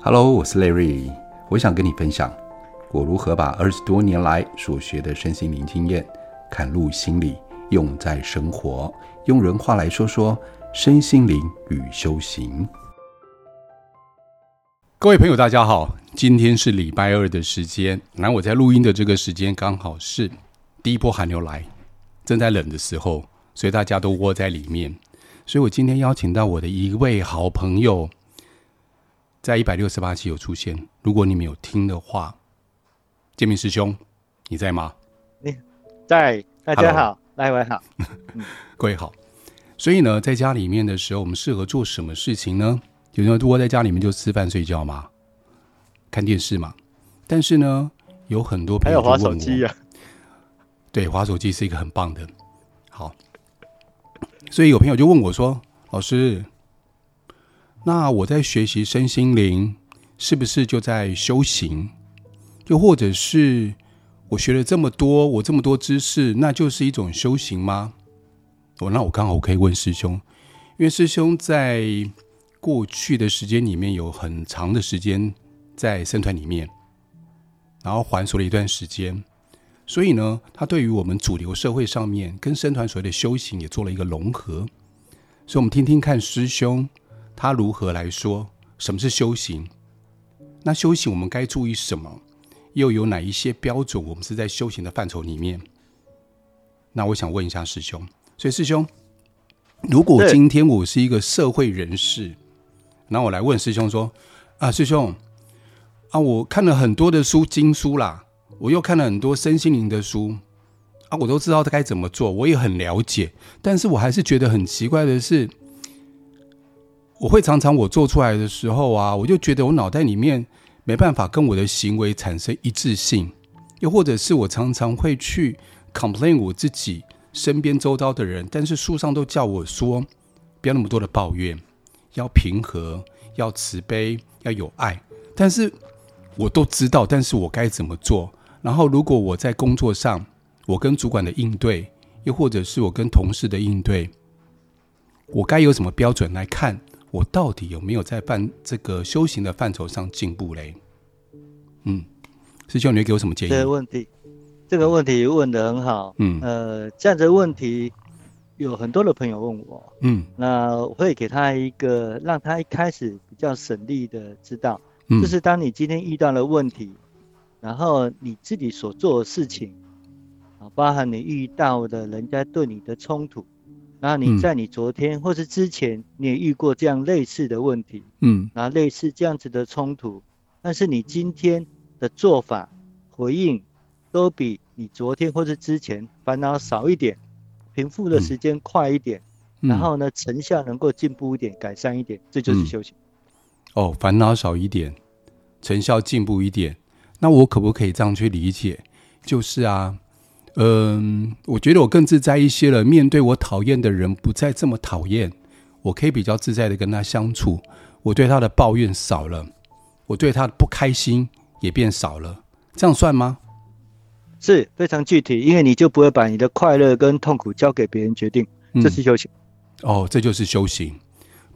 Hello，我是 Larry，我想跟你分享我如何把二十多年来所学的身心灵经验，嵌入心里，用在生活。用人话来说说身心灵与修行。各位朋友，大家好，今天是礼拜二的时间，那我在录音的这个时间刚好是第一波寒流来，正在冷的时候，所以大家都窝在里面。所以我今天邀请到我的一位好朋友，在一百六十八期有出现。如果你们有听的话，建明师兄，你在吗？你在，大家好，来位好，各位好。所以呢，在家里面的时候，我们适合做什么事情呢？有人窝在家里面就吃饭睡觉嘛？看电视嘛。但是呢，有很多朋友就问我，还有滑手机啊。对，滑手机是一个很棒的。好。所以有朋友就问我说：“老师，那我在学习身心灵，是不是就在修行？又或者是我学了这么多，我这么多知识，那就是一种修行吗？”哦，那我刚好可以问师兄，因为师兄在过去的时间里面有很长的时间在僧团里面，然后还俗了一段时间。所以呢，他对于我们主流社会上面跟僧团所谓的修行也做了一个融合。所以，我们听听看师兄他如何来说什么是修行。那修行我们该注意什么？又有哪一些标准？我们是在修行的范畴里面。那我想问一下师兄。所以，师兄，如果今天我是一个社会人士，那我来问师兄说：啊，师兄啊，我看了很多的书，经书啦。我又看了很多身心灵的书啊，我都知道该怎么做，我也很了解，但是我还是觉得很奇怪的是，我会常常我做出来的时候啊，我就觉得我脑袋里面没办法跟我的行为产生一致性，又或者是我常常会去 complain 我自己身边周遭的人，但是书上都叫我说不要那么多的抱怨，要平和，要慈悲，要有爱，但是我都知道，但是我该怎么做？然后，如果我在工作上，我跟主管的应对，又或者是我跟同事的应对，我该有什么标准来看我到底有没有在办这个修行的范畴上进步嘞？嗯，师兄，你会给我什么建议？这个问题，这个问题问得很好。嗯，呃，这样的问题有很多的朋友问我。嗯，那我会给他一个让他一开始比较省力的知道，嗯，就是当你今天遇到了问题。然后你自己所做的事情，啊，包含你遇到的人家对你的冲突，然后你在你昨天或是之前你也遇过这样类似的问题，嗯，然后类似这样子的冲突，但是你今天的做法回应都比你昨天或是之前烦恼少一点，平复的时间快一点，然后呢，成效能够进步一点，改善一点，这就是修行。哦，烦恼少一点，成效进步一点。那我可不可以这样去理解？就是啊，嗯，我觉得我更自在一些了。面对我讨厌的人，不再这么讨厌，我可以比较自在的跟他相处。我对他的抱怨少了，我对他的不开心也变少了。这样算吗？是非常具体，因为你就不会把你的快乐跟痛苦交给别人决定。这是修行。嗯。哦，这就是修行。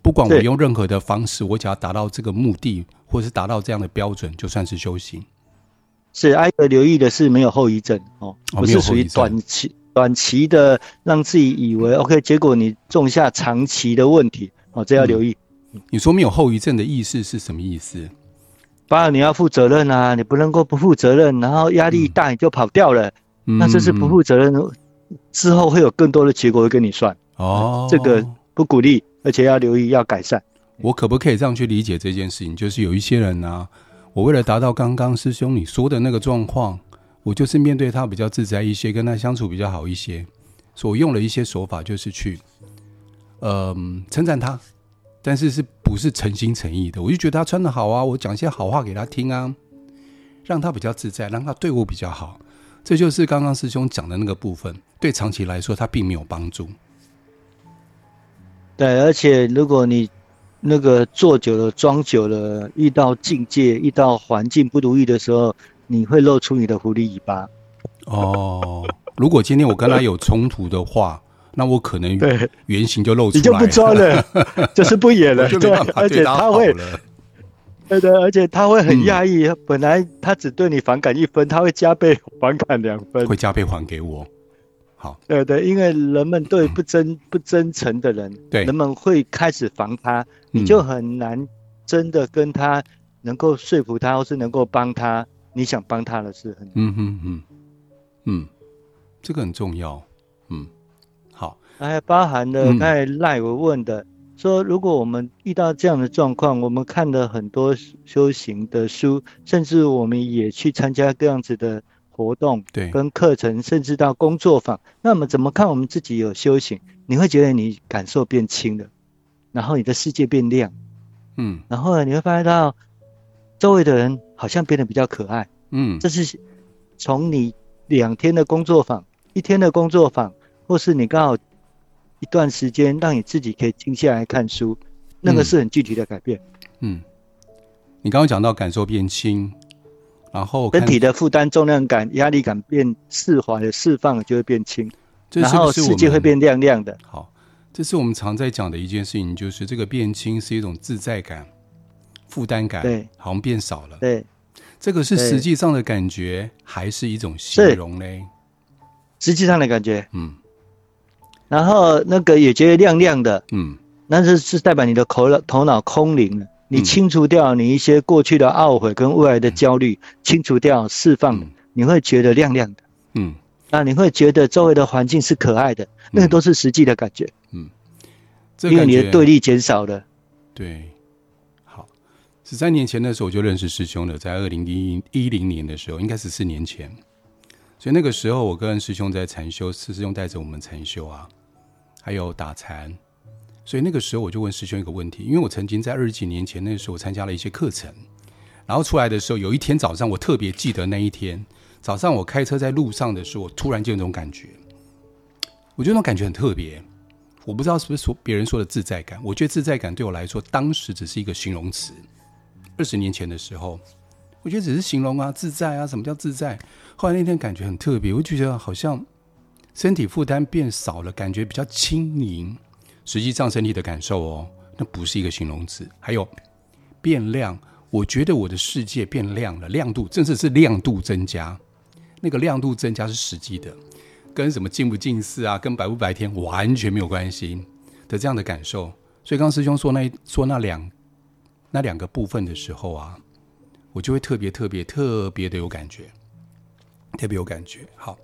不管我用任何的方式，我只要达到这个目的，或是达到这样的标准，就算是修行。是，挨个留意的是没有后遗症哦，不是属于短期短期的让自己以为 OK，结果你种下长期的问题哦，这要留意。嗯、你说没有后遗症的意思是什么意思？当然你要负责任啊，你不能够不负责任，然后压力大你就跑掉了，嗯、那这是不负责任，之后会有更多的结果会跟你算哦，这个不鼓励，而且要留意要改善。我可不可以这样去理解这件事情？就是有一些人呢、啊。我为了达到刚刚师兄你说的那个状况，我就是面对他比较自在一些，跟他相处比较好一些，所用了一些手法，就是去，嗯，称赞他，但是是不是诚心诚意的？我就觉得他穿得好啊，我讲一些好话给他听啊，让他比较自在，让他对我比较好。这就是刚刚师兄讲的那个部分，对长期来说他并没有帮助。对，而且如果你。那个做久了，装久了，遇到境界、遇到环境不如意的时候，你会露出你的狐狸尾巴。哦，如果今天我跟他有冲突的话，那我可能 原型就露出来，你就不装了，就是不演了。对，而且他会，对对，而且他会很讶异，嗯、本来他只对你反感一分，他会加倍反感两分，会加倍还给我。好，对对，因为人们对不真、嗯、不真诚的人，对，人们会开始防他，你就很难真的跟他能够说服他，或是能够帮他你想帮他的事很。嗯嗯嗯。嗯，这个很重要。嗯，好，还包含了刚才赖我问的。嗯说，如果我们遇到这样的状况，我们看了很多修行的书，甚至我们也去参加各样子的活动，对，跟课程，甚至到工作坊，那么怎么看我们自己有修行？你会觉得你感受变轻了，然后你的世界变亮，嗯，然后呢，你会发现到周围的人好像变得比较可爱，嗯，这是从你两天的工作坊、一天的工作坊，或是你刚好。一段时间，让你自己可以静下来看书，那个是很具体的改变。嗯，你刚刚讲到感受变轻，然后身体的负担、重量感、压力感变释怀了、释放了，就会变轻，然后世界会变亮亮的。好，这是我们常在讲的一件事情，就是这个变轻是一种自在感、负担感，对，好像变少了。对，这个是实际上的感觉，还是一种形容呢？实际上的感觉，嗯。然后那个也觉得亮亮的，嗯，那是是代表你的头脑头脑空灵了，你清除掉你一些过去的懊悔跟未来的焦虑，嗯、清除掉释放，嗯、你会觉得亮亮的，嗯，那你会觉得周围的环境是可爱的，那个都是实际的感觉，嗯，这因为你的对立减少了，对，好，十三年前的时候我就认识师兄了，在二零一一零年的时候，应该十四年前，所以那个时候我跟师兄在禅修，师兄带着我们禅修啊。还有打禅，所以那个时候我就问师兄一个问题，因为我曾经在二十几年前那时候参加了一些课程，然后出来的时候，有一天早上我特别记得那一天早上我开车在路上的时候，我突然就有种感觉，我觉得那种感觉很特别，我不知道是不是说别人说的自在感，我觉得自在感对我来说当时只是一个形容词，二十年前的时候，我觉得只是形容啊，自在啊，什么叫自在？后来那天感觉很特别，我就觉得好像。身体负担变少了，感觉比较轻盈。实际上，身体的感受哦，那不是一个形容词。还有变亮，我觉得我的世界变亮了，亮度，真的是亮度增加。那个亮度增加是实际的，跟什么近不近视啊，跟白不白天完全没有关系的这样的感受。所以，刚师兄说那说那两那两个部分的时候啊，我就会特别特别特别的有感觉，特别有感觉。好。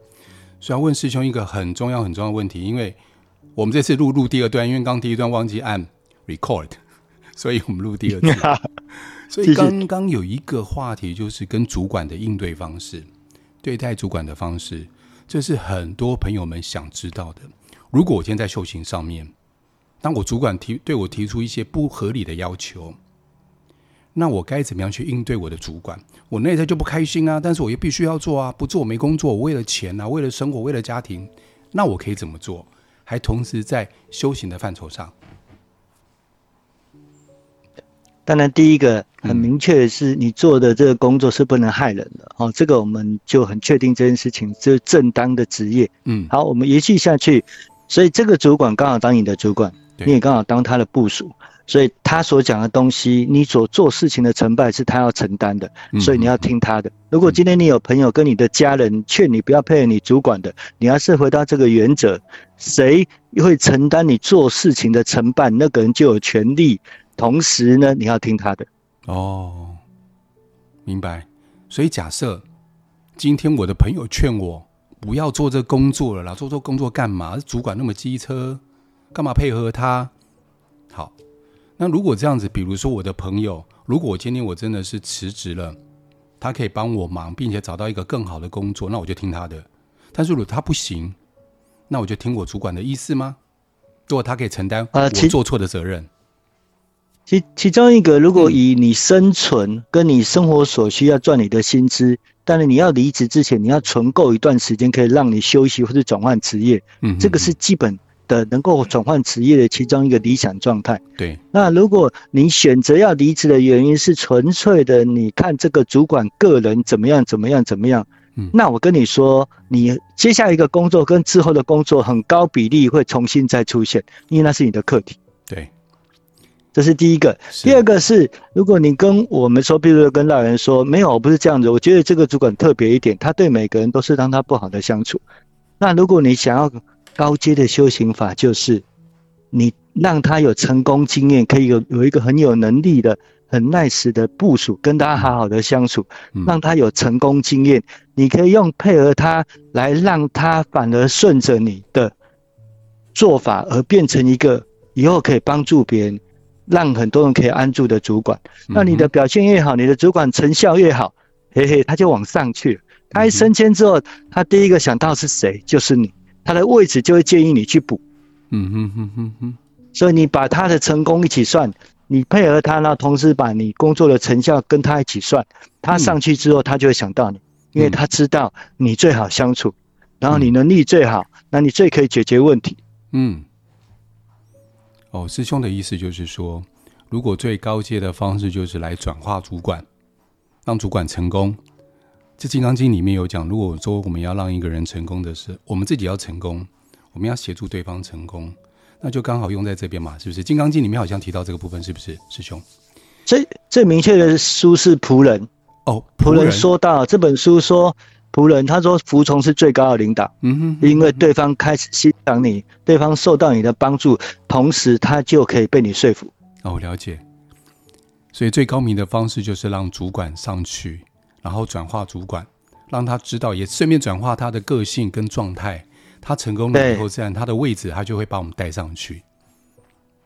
所以要问师兄一个很重要很重要的问题，因为我们这次录录第二段，因为刚第一段忘记按 record，所以我们录第二段。所以刚刚有一个话题，就是跟主管的应对方式，对待主管的方式，这是很多朋友们想知道的。如果我今天在修行上面，当我主管提对我提出一些不合理的要求。那我该怎么样去应对我的主管？我内在就不开心啊，但是我又必须要做啊，不做我没工作。我为了钱啊，为了生活，为了家庭，那我可以怎么做？还同时在修行的范畴上。当然，第一个很明确的是，你做的这个工作是不能害人的。嗯、哦，这个我们就很确定这件事情是正当的职业。嗯，好，我们延续下去。所以这个主管刚好当你的主管，你也刚好当他的部属。所以他所讲的东西，你所做事情的成败是他要承担的，所以你要听他的。如果今天你有朋友跟你的家人劝你不要配合你主管的，你要是回到这个原则，谁会承担你做事情的成败，那个人就有权利。同时呢，你要听他的。哦，明白。所以假设今天我的朋友劝我不要做这工作了啦，做做工作干嘛？主管那么机车，干嘛配合他？好。那如果这样子，比如说我的朋友，如果我今天我真的是辞职了，他可以帮我忙，并且找到一个更好的工作，那我就听他的。但是如果他不行，那我就听我主管的意思吗？如果他可以承担我做错的责任，其其中一个，如果以你生存跟你生活所需要赚你的薪资，但是你要离职之前，你要存够一段时间，可以让你休息或者转换职业，嗯，这个是基本。的能够转换职业的其中一个理想状态。对，那如果你选择要离职的原因是纯粹的，你看这个主管个人怎么样怎么样怎么样，嗯，那我跟你说，你接下一个工作跟之后的工作很高比例会重新再出现，因为那是你的课题。对，这是第一个。第二个是，如果你跟我们说，比如说跟老人说，没有，我不是这样子。我觉得这个主管特别一点，他对每个人都是让他不好的相处。那如果你想要高阶的修行法，就是你让他有成功经验，可以有有一个很有能力的、很 nice 的部署，跟大家好好的相处，让他有成功经验。你可以用配合他来让他反而顺着你的做法，而变成一个以后可以帮助别人。让很多人可以安住的主管，那你的表现越好，你的主管成效越好，嘿嘿，他就往上去了。他一升迁之后，他第一个想到是谁？就是你，他的位置就会建议你去补。嗯哼哼哼哼。所以你把他的成功一起算，你配合他，那同时把你工作的成效跟他一起算，他上去之后，他就会想到你，因为他知道你最好相处，然后你能力最好，那你最可以解决问题。嗯。哦，师兄的意思就是说，如果最高阶的方式就是来转化主管，让主管成功。这《金刚经》里面有讲，如果说我们要让一个人成功的是，我们自己要成功，我们要协助对方成功，那就刚好用在这边嘛，是不是？《金刚经》里面好像提到这个部分，是不是，师兄？最最明确的书是仆人。哦，仆人说到这本书说。仆人他说：“服从是最高的领导，嗯哼，因为对方开始欣赏你，对方受到你的帮助，同时他就可以被你说服。”哦，了解。所以最高明的方式就是让主管上去，然后转化主管，让他知道，也顺便转化他的个性跟状态。他成功了以后，自然他的位置他就会把我们带上去。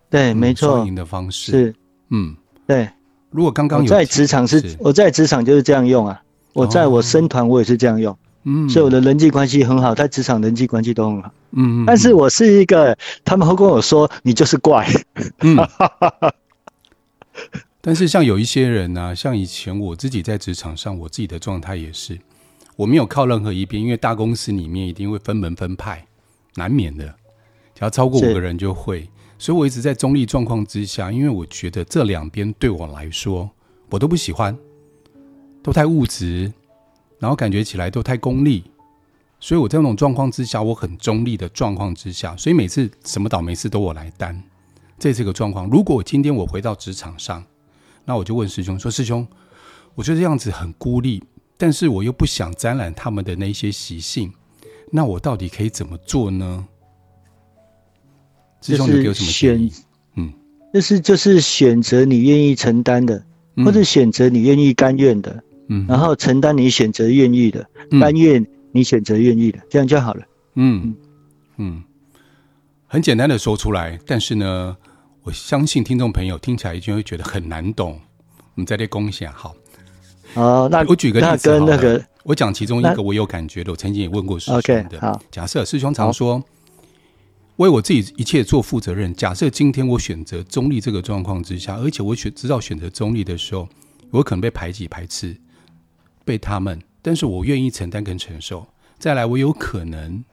对，没错。双赢的方式是，嗯，对。如果刚刚有在职场是，我在职场就是这样用啊。我在我生团，我也是这样用，嗯，所以我的人际关系很好，在职场人际关系都很好，嗯，但是我是一个，他们会跟我说你就是怪，嗯，但是像有一些人呢、啊，像以前我自己在职场上，我自己的状态也是，我没有靠任何一边，因为大公司里面一定会分门分派，难免的，只要超过五个人就会，所以我一直在中立状况之下，因为我觉得这两边对我来说，我都不喜欢。都太物质，然后感觉起来都太功利，所以我在那种状况之下，我很中立的状况之下，所以每次什么倒霉事都我来担，这是个状况。如果今天我回到职场上，那我就问师兄说：“师兄，我觉得这样子很孤立，但是我又不想沾染他们的那些习性，那我到底可以怎么做呢？”师兄，你给我什么建议？嗯，就是就是选择你愿意承担的，或者选择你愿意甘愿的。嗯，然后承担你选择愿意的，甘愿你选择愿意的，这样就好了。嗯嗯，很简单的说出来，但是呢，我相信听众朋友听起来一定会觉得很难懂。我们在这恭喜啊，好。哦，那我举个例子好了，那个我讲其中一个我有感觉的，我曾经也问过师兄的。好，假设师兄常说为我自己一切做负责任。假设今天我选择中立这个状况之下，而且我选知道选择中立的时候，我可能被排挤排斥。被他们，但是我愿意承担跟承受。再来，我有可能，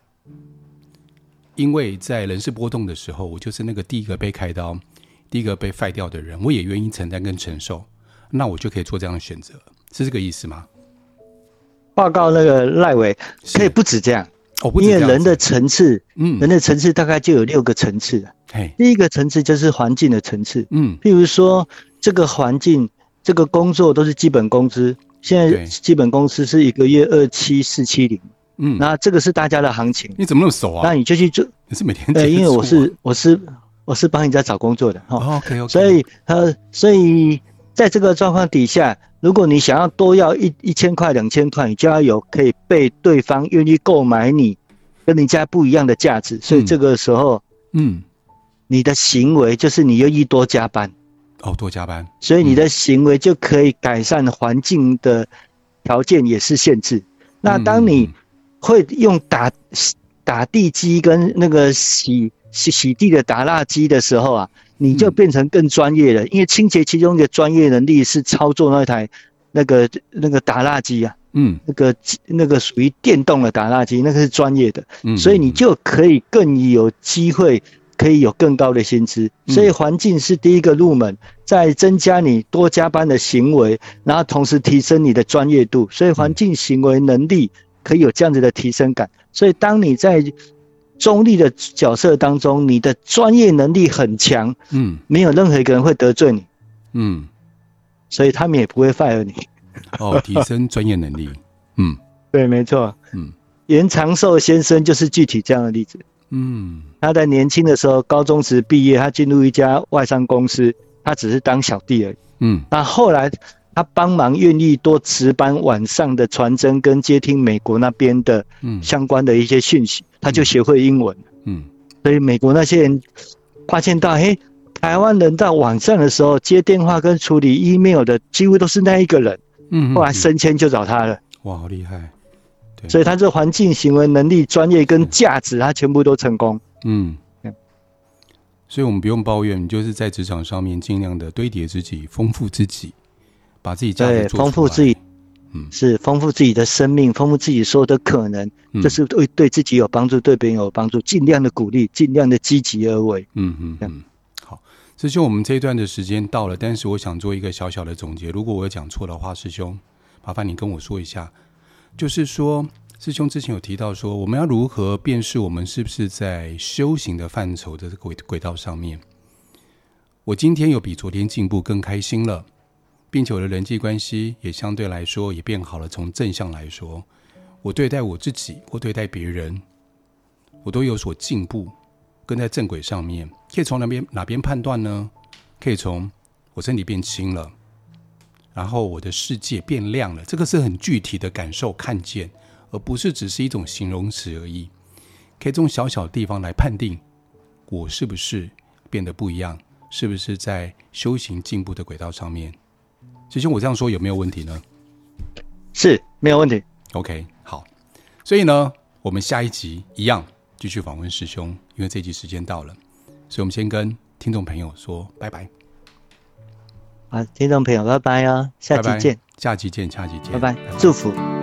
因为在人事波动的时候，我就是那个第一个被开刀、第一个被废掉的人，我也愿意承担跟承受。那我就可以做这样的选择，是这个意思吗？报告那个赖伟，可以不止这样哦，因为人的层次，嗯，人的层次大概就有六个层次。嘿，第一个层次就是环境的层次，嗯，譬如说这个环境、这个工作都是基本工资。现在基本工资是一个月二七四七零，嗯，那这个是大家的行情。你怎么那么熟啊？那你就去做。你是每天对，因为我是我是我是帮人家找工作的哈。哦、OK OK。所以呃，所以在这个状况底下，如果你想要多要一一千块两千块，你就要有可以被对方愿意购买你跟人家不一样的价值。所以这个时候，嗯，你的行为就是你愿意多加班。哦，多加班，所以你的行为就可以改善环境的条件，也是限制。嗯、那当你会用打打地机跟那个洗洗洗地的打蜡机的时候啊，你就变成更专业了。嗯、因为清洁其中一个专业能力是操作那台那个那个打蜡机啊，嗯，那个那个属于电动的打蜡机，那个是专业的。嗯，所以你就可以更有机会。可以有更高的薪资，所以环境是第一个入门，再增加你多加班的行为，然后同时提升你的专业度，所以环境行为能力可以有这样子的提升感。所以当你在中立的角色当中，你的专业能力很强，嗯，没有任何一个人会得罪你，嗯，所以他们也不会 fire 你。哦，提升专业能力，嗯，对，没错，嗯，严长寿先生就是具体这样的例子，嗯，他在年轻的时候，高中时毕业，他进入一家外商公司，他只是当小弟而已，嗯，那后来。他帮忙愿意多值班，晚上的传真跟接听美国那边的相关的一些讯息，他就学会英文。嗯，所以美国那些人发现到，嘿，台湾人到晚上的时候接电话跟处理 email 的几乎都是那一个人。嗯，后来升迁就找他了。哇，好厉害！对，所以他这环境、行为能力、专业跟价值，他全部都成功。嗯，所以我们不用抱怨，你就是在职场上面尽量的堆叠自己，丰富自己。把自己对丰富自己，嗯，是丰富自己的生命，丰富自己所有的可能，这、嗯、是对对自己有帮助，对别人有帮助，尽量的鼓励，尽量的积极而为。嗯嗯嗯。好，师兄，我们这一段的时间到了，但是我想做一个小小的总结。如果我有讲错的话，师兄，麻烦你跟我说一下。就是说，师兄之前有提到说，我们要如何辨识我们是不是在修行的范畴的轨轨道上面？我今天有比昨天进步，更开心了。并且我的人际关系也相对来说也变好了。从正向来说，我对待我自己，或对待别人，我都有所进步，跟在正轨上面。可以从哪边哪边判断呢？可以从我身体变轻了，然后我的世界变亮了。这个是很具体的感受，看见，而不是只是一种形容词而已。可以从小小的地方来判定，我是不是变得不一样，是不是在修行进步的轨道上面。师兄，我这样说有没有问题呢？是，没有问题。OK，好。所以呢，我们下一集一样继续访问师兄，因为这集时间到了，所以我们先跟听众朋友说拜拜。好，听众朋友，拜拜啊！下集见。下集见，下集见。拜拜，祝福。